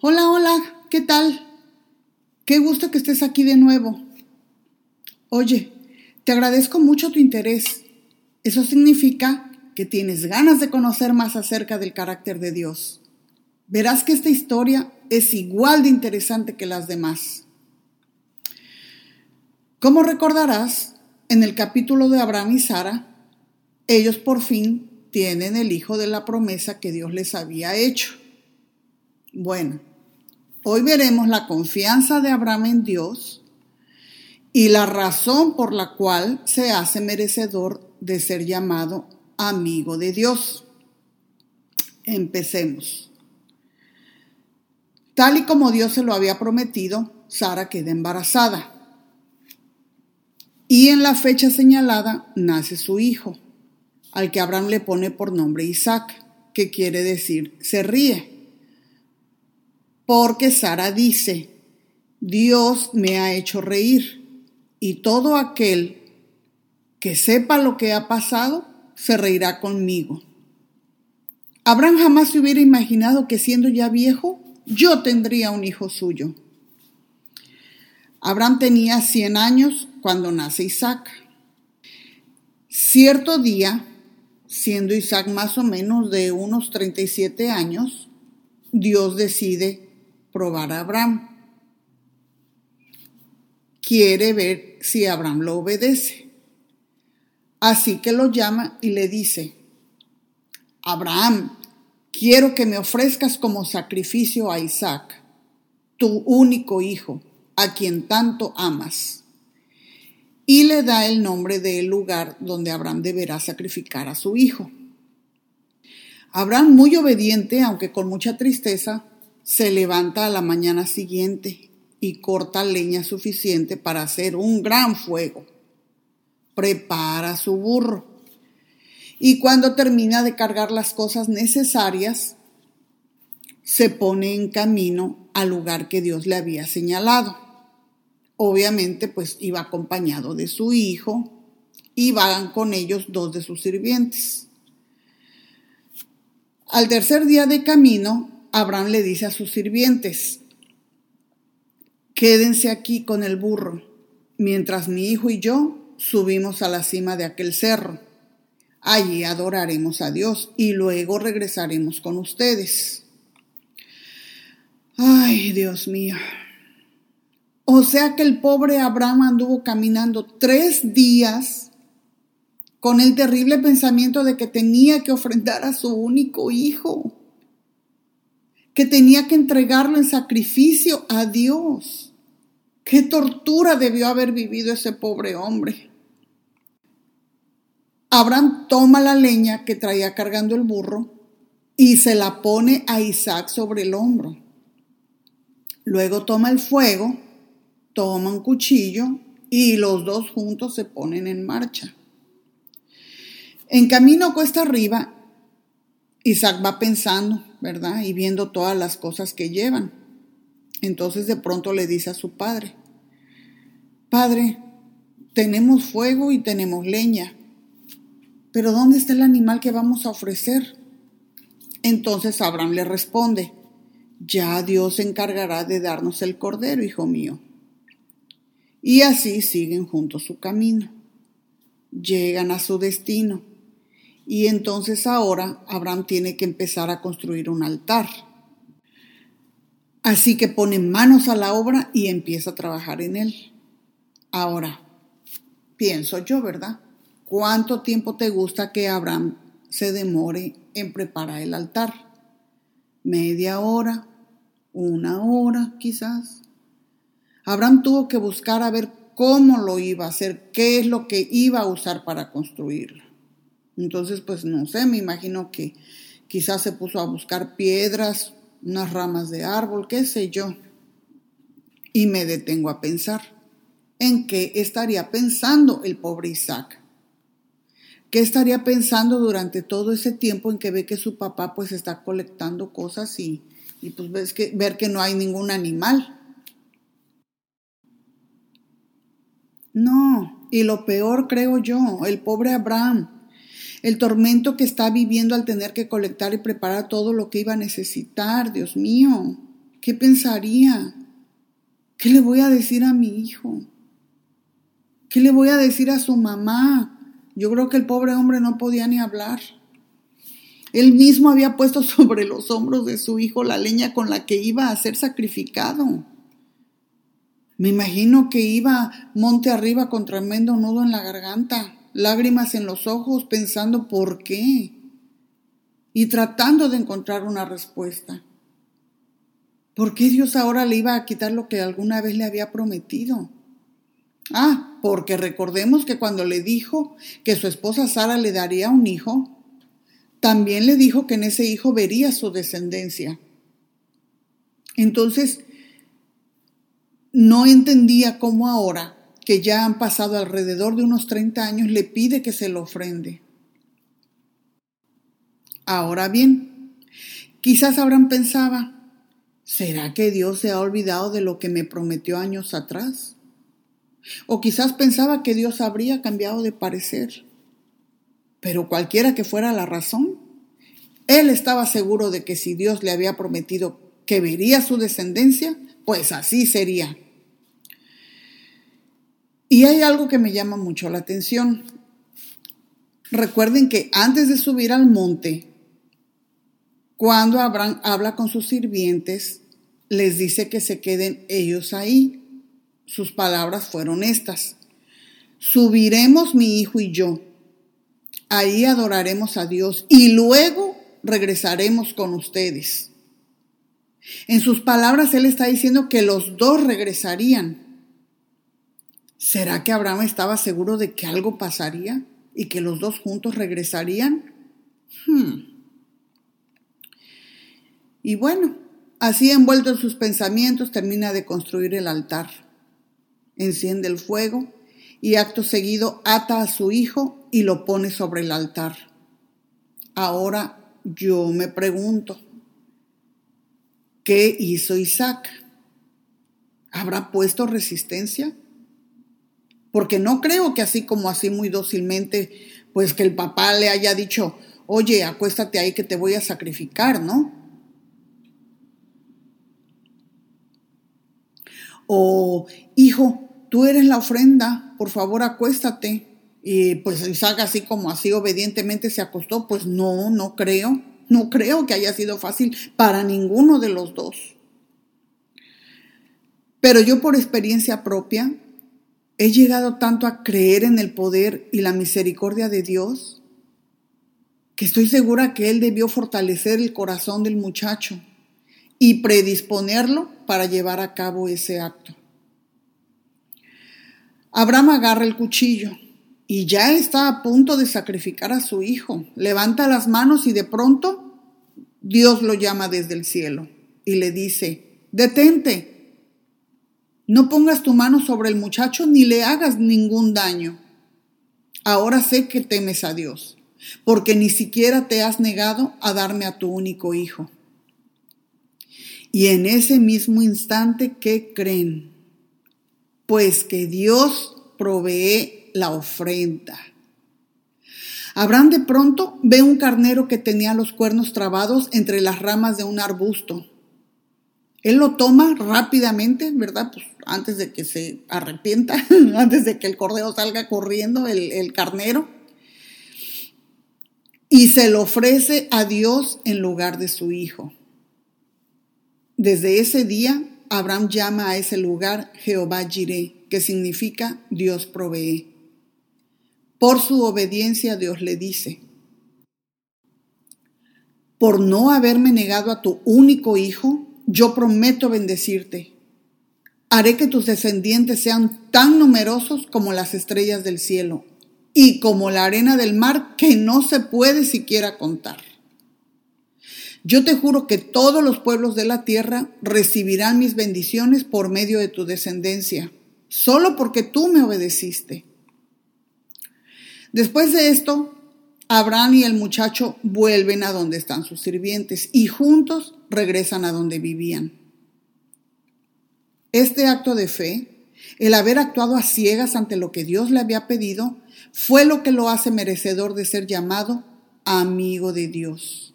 Hola, hola, ¿qué tal? Qué gusto que estés aquí de nuevo. Oye, te agradezco mucho tu interés. Eso significa que tienes ganas de conocer más acerca del carácter de Dios. Verás que esta historia es igual de interesante que las demás. Como recordarás, en el capítulo de Abraham y Sara, ellos por fin tienen el hijo de la promesa que Dios les había hecho. Bueno, Hoy veremos la confianza de Abraham en Dios y la razón por la cual se hace merecedor de ser llamado amigo de Dios. Empecemos. Tal y como Dios se lo había prometido, Sara queda embarazada. Y en la fecha señalada nace su hijo, al que Abraham le pone por nombre Isaac, que quiere decir se ríe porque Sara dice, Dios me ha hecho reír y todo aquel que sepa lo que ha pasado se reirá conmigo. Abraham jamás se hubiera imaginado que siendo ya viejo, yo tendría un hijo suyo. Abraham tenía 100 años cuando nace Isaac. Cierto día, siendo Isaac más o menos de unos 37 años, Dios decide probar a Abraham. Quiere ver si Abraham lo obedece. Así que lo llama y le dice, Abraham, quiero que me ofrezcas como sacrificio a Isaac, tu único hijo, a quien tanto amas. Y le da el nombre del lugar donde Abraham deberá sacrificar a su hijo. Abraham, muy obediente, aunque con mucha tristeza, se levanta a la mañana siguiente y corta leña suficiente para hacer un gran fuego. Prepara su burro. Y cuando termina de cargar las cosas necesarias, se pone en camino al lugar que Dios le había señalado. Obviamente, pues iba acompañado de su hijo y van con ellos dos de sus sirvientes. Al tercer día de camino, Abraham le dice a sus sirvientes, quédense aquí con el burro, mientras mi hijo y yo subimos a la cima de aquel cerro. Allí adoraremos a Dios y luego regresaremos con ustedes. Ay, Dios mío. O sea que el pobre Abraham anduvo caminando tres días con el terrible pensamiento de que tenía que ofrendar a su único hijo que tenía que entregarlo en sacrificio a Dios. Qué tortura debió haber vivido ese pobre hombre. Abraham toma la leña que traía cargando el burro y se la pone a Isaac sobre el hombro. Luego toma el fuego, toma un cuchillo y los dos juntos se ponen en marcha. En camino cuesta arriba, Isaac va pensando, ¿verdad? Y viendo todas las cosas que llevan. Entonces de pronto le dice a su padre, Padre, tenemos fuego y tenemos leña, pero ¿dónde está el animal que vamos a ofrecer? Entonces Abraham le responde, ya Dios se encargará de darnos el cordero, hijo mío. Y así siguen juntos su camino. Llegan a su destino. Y entonces ahora Abraham tiene que empezar a construir un altar. Así que pone manos a la obra y empieza a trabajar en él. Ahora, pienso yo, ¿verdad? ¿Cuánto tiempo te gusta que Abraham se demore en preparar el altar? ¿Media hora? ¿Una hora quizás? Abraham tuvo que buscar a ver cómo lo iba a hacer, qué es lo que iba a usar para construirlo. Entonces, pues no sé, me imagino que quizás se puso a buscar piedras, unas ramas de árbol, qué sé yo. Y me detengo a pensar en qué estaría pensando el pobre Isaac. ¿Qué estaría pensando durante todo ese tiempo en que ve que su papá pues está colectando cosas y, y pues ves que, ver que no hay ningún animal? No, y lo peor creo yo, el pobre Abraham el tormento que está viviendo al tener que colectar y preparar todo lo que iba a necesitar, Dios mío, ¿qué pensaría? ¿Qué le voy a decir a mi hijo? ¿Qué le voy a decir a su mamá? Yo creo que el pobre hombre no podía ni hablar. Él mismo había puesto sobre los hombros de su hijo la leña con la que iba a ser sacrificado. Me imagino que iba monte arriba con tremendo nudo en la garganta, lágrimas en los ojos, pensando por qué y tratando de encontrar una respuesta. ¿Por qué Dios ahora le iba a quitar lo que alguna vez le había prometido? Ah, porque recordemos que cuando le dijo que su esposa Sara le daría un hijo, también le dijo que en ese hijo vería su descendencia. Entonces, no entendía cómo ahora, que ya han pasado alrededor de unos 30 años, le pide que se lo ofrende. Ahora bien, quizás Abraham pensaba, ¿será que Dios se ha olvidado de lo que me prometió años atrás? O quizás pensaba que Dios habría cambiado de parecer. Pero cualquiera que fuera la razón, él estaba seguro de que si Dios le había prometido que vería su descendencia, pues así sería. Y hay algo que me llama mucho la atención. Recuerden que antes de subir al monte, cuando Abraham habla con sus sirvientes, les dice que se queden ellos ahí. Sus palabras fueron estas. Subiremos mi hijo y yo. Ahí adoraremos a Dios y luego regresaremos con ustedes. En sus palabras, él está diciendo que los dos regresarían. ¿Será que Abraham estaba seguro de que algo pasaría y que los dos juntos regresarían? Hmm. Y bueno, así envuelto en sus pensamientos, termina de construir el altar. Enciende el fuego y acto seguido ata a su hijo y lo pone sobre el altar. Ahora yo me pregunto, ¿Qué hizo Isaac? ¿Habrá puesto resistencia? Porque no creo que así como así muy dócilmente, pues que el papá le haya dicho, oye, acuéstate ahí que te voy a sacrificar, ¿no? O, hijo, tú eres la ofrenda, por favor acuéstate. Y pues Isaac así como así obedientemente se acostó, pues no, no creo. No creo que haya sido fácil para ninguno de los dos. Pero yo por experiencia propia he llegado tanto a creer en el poder y la misericordia de Dios que estoy segura que Él debió fortalecer el corazón del muchacho y predisponerlo para llevar a cabo ese acto. Abraham agarra el cuchillo y ya está a punto de sacrificar a su hijo. Levanta las manos y de pronto Dios lo llama desde el cielo y le dice, detente, no pongas tu mano sobre el muchacho ni le hagas ningún daño. Ahora sé que temes a Dios, porque ni siquiera te has negado a darme a tu único hijo. Y en ese mismo instante, ¿qué creen? Pues que Dios provee la ofrenda. Abraham de pronto ve un carnero que tenía los cuernos trabados entre las ramas de un arbusto. Él lo toma rápidamente, ¿verdad? Pues antes de que se arrepienta, antes de que el cordero salga corriendo, el, el carnero. Y se lo ofrece a Dios en lugar de su hijo. Desde ese día, Abraham llama a ese lugar Jehová Jireh, que significa Dios provee. Por su obediencia Dios le dice, por no haberme negado a tu único hijo, yo prometo bendecirte. Haré que tus descendientes sean tan numerosos como las estrellas del cielo y como la arena del mar que no se puede siquiera contar. Yo te juro que todos los pueblos de la tierra recibirán mis bendiciones por medio de tu descendencia, solo porque tú me obedeciste. Después de esto, Abraham y el muchacho vuelven a donde están sus sirvientes y juntos regresan a donde vivían. Este acto de fe El haber actuado a ciegas ante lo que Dios le había pedido fue lo que lo hace merecedor de ser llamado amigo de Dios.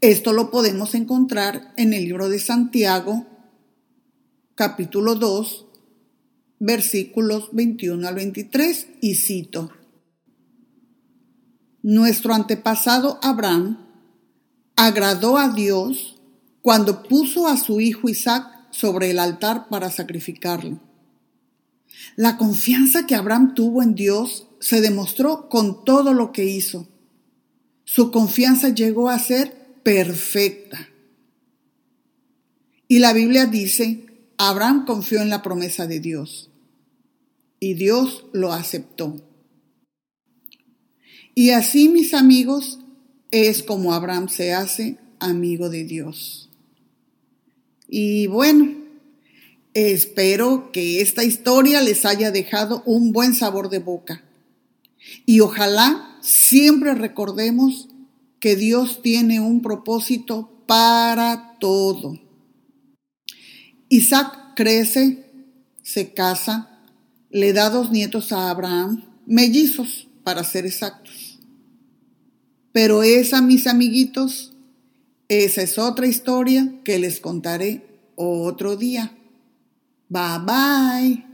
Esto lo podemos encontrar en el libro de Santiago, capítulo 2, versículos 21 al 23, y cito. Nuestro antepasado Abraham agradó a Dios cuando puso a su hijo Isaac sobre el altar para sacrificarlo. La confianza que Abraham tuvo en Dios se demostró con todo lo que hizo. Su confianza llegó a ser perfecta. Y la Biblia dice, Abraham confió en la promesa de Dios y Dios lo aceptó. Y así, mis amigos, es como Abraham se hace amigo de Dios. Y bueno, espero que esta historia les haya dejado un buen sabor de boca. Y ojalá siempre recordemos que Dios tiene un propósito para todo. Isaac crece, se casa, le da dos nietos a Abraham, mellizos para ser exactos. Pero esa, mis amiguitos, esa es otra historia que les contaré otro día. Bye bye.